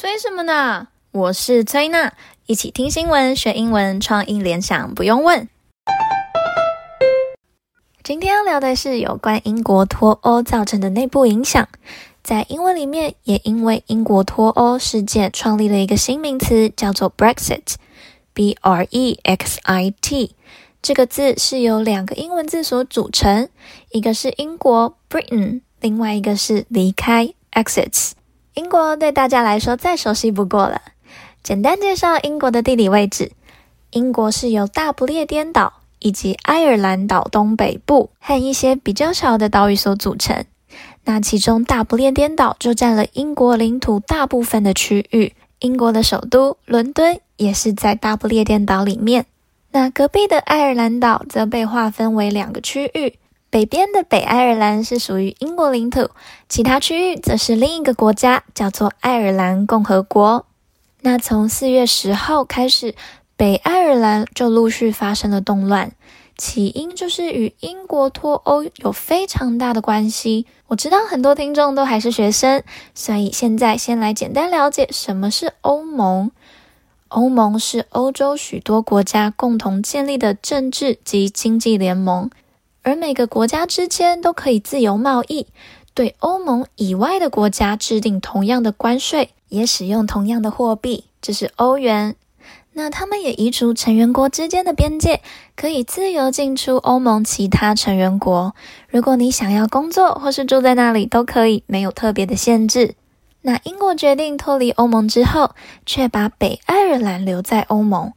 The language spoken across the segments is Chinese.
催什么呢？我是崔娜，一起听新闻学英文，创意联想不用问。今天要聊的是有关英国脱欧造成的内部影响，在英文里面也因为英国脱欧事件创立了一个新名词，叫做 Brexit，B R E X I T。这个字是由两个英文字所组成，一个是英国 Britain，另外一个是离开 exits。英国对大家来说再熟悉不过了。简单介绍英国的地理位置：英国是由大不列颠岛以及爱尔兰岛东北部和一些比较小的岛屿所组成。那其中大不列颠岛就占了英国领土大部分的区域，英国的首都伦敦也是在大不列颠岛里面。那隔壁的爱尔兰岛则被划分为两个区域，北边的北爱尔兰是属于英国领土，其他区域则是另一个国家，叫做爱尔兰共和国。那从四月十号开始，北爱尔兰就陆续发生了动乱，起因就是与英国脱欧有非常大的关系。我知道很多听众都还是学生，所以现在先来简单了解什么是欧盟。欧盟是欧洲许多国家共同建立的政治及经济联盟，而每个国家之间都可以自由贸易，对欧盟以外的国家制定同样的关税，也使用同样的货币，这是欧元。那他们也移除成员国之间的边界，可以自由进出欧盟其他成员国。如果你想要工作或是住在那里，都可以，没有特别的限制。那英国决定脱离欧盟之后，却把北爱尔兰留在欧盟。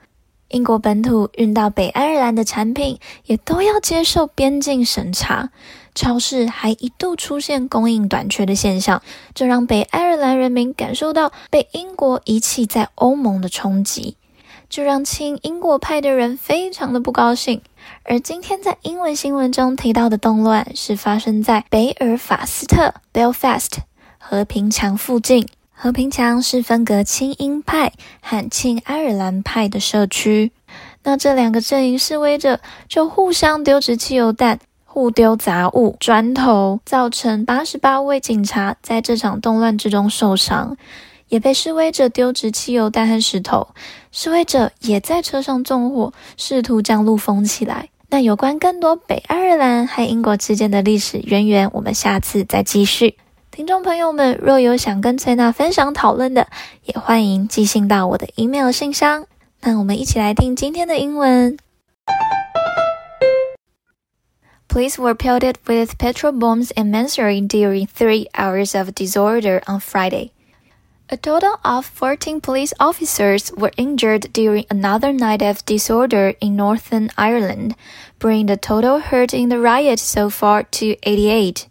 英国本土运到北爱尔兰的产品也都要接受边境审查，超市还一度出现供应短缺的现象，这让北爱尔兰人民感受到被英国遗弃在欧盟的冲击，就让亲英国派的人非常的不高兴。而今天在英文新闻中提到的动乱，是发生在北尔法斯特 （Belfast）。和平墙附近，和平墙是分隔亲英派和亲爱尔兰派的社区。那这两个阵营示威者就互相丢掷汽油弹、互丢杂物、砖头，造成八十八位警察在这场动乱之中受伤，也被示威者丢掷汽油弹和石头。示威者也在车上纵火，试图将路封起来。那有关更多北爱尔兰和英国之间的历史渊源，我们下次再继续。听众朋友们，若有想跟崔娜分享讨论的，也欢迎寄信到我的 email 信箱。那我们一起来听今天的英文。Police were pelted with petrol bombs in Mansory during three hours of disorder on Friday. A total of 14 police officers were injured during another night of disorder in Northern Ireland, bringing the total hurt in the riot so far to 88.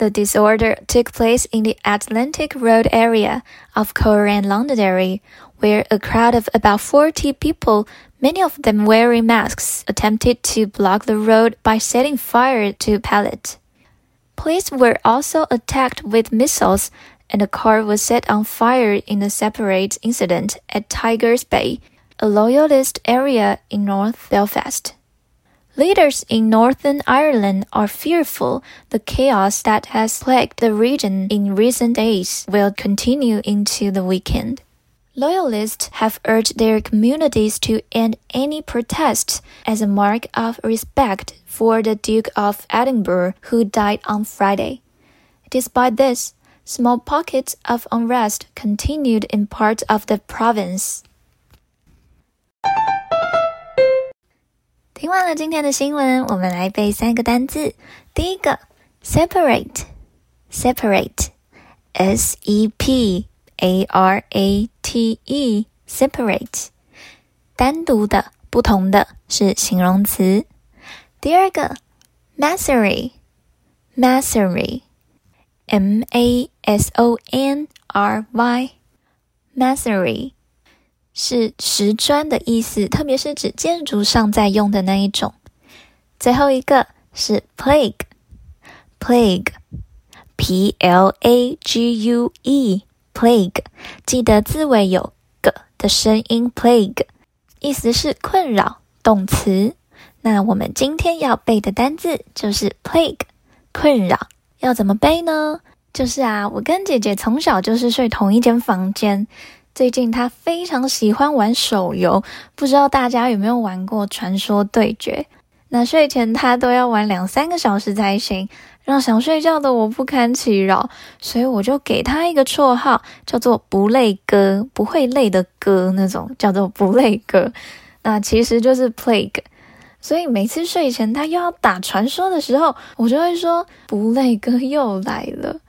The disorder took place in the Atlantic Road area of Koran Londonderry, where a crowd of about 40 people, many of them wearing masks, attempted to block the road by setting fire to a pallet. Police were also attacked with missiles, and a car was set on fire in a separate incident at Tigers Bay, a loyalist area in North Belfast. Leaders in Northern Ireland are fearful the chaos that has plagued the region in recent days will continue into the weekend. Loyalists have urged their communities to end any protests as a mark of respect for the Duke of Edinburgh, who died on Friday. Despite this, small pockets of unrest continued in parts of the province. 听完了今天的新闻，我们来背三个单字。第一个，separate，separate，s e p a r a t e，separate，单独的、不同的，是形容词。第二个，masonry，masonry，m a s o n r y，masonry。是石砖的意思，特别是指建筑上在用的那一种。最后一个是 plague，plague，p l a g u e，plague，记得字尾有个的声音，plague，意思是困扰，动词。那我们今天要背的单字就是 plague，困扰。要怎么背呢？就是啊，我跟姐姐从小就是睡同一间房间。最近他非常喜欢玩手游，不知道大家有没有玩过《传说对决》？那睡前他都要玩两三个小时才行，让想睡觉的我不堪其扰，所以我就给他一个绰号，叫做“不累哥”，不会累的哥那种，叫做“不累哥”。那其实就是 Plague。所以每次睡前他又要打传说的时候，我就会说“不累哥又来了，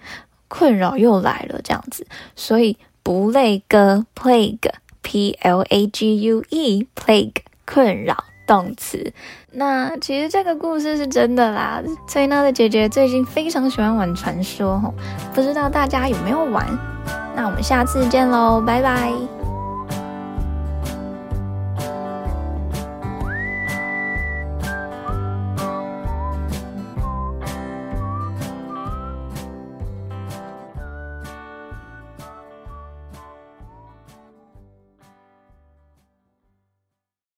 困扰又来了”这样子，所以。不累歌，plague，p l a g u e，plague，困扰动词。那其实这个故事是真的啦。崔娜的姐姐最近非常喜欢玩传说，不知道大家有没有玩？那我们下次见喽，拜拜。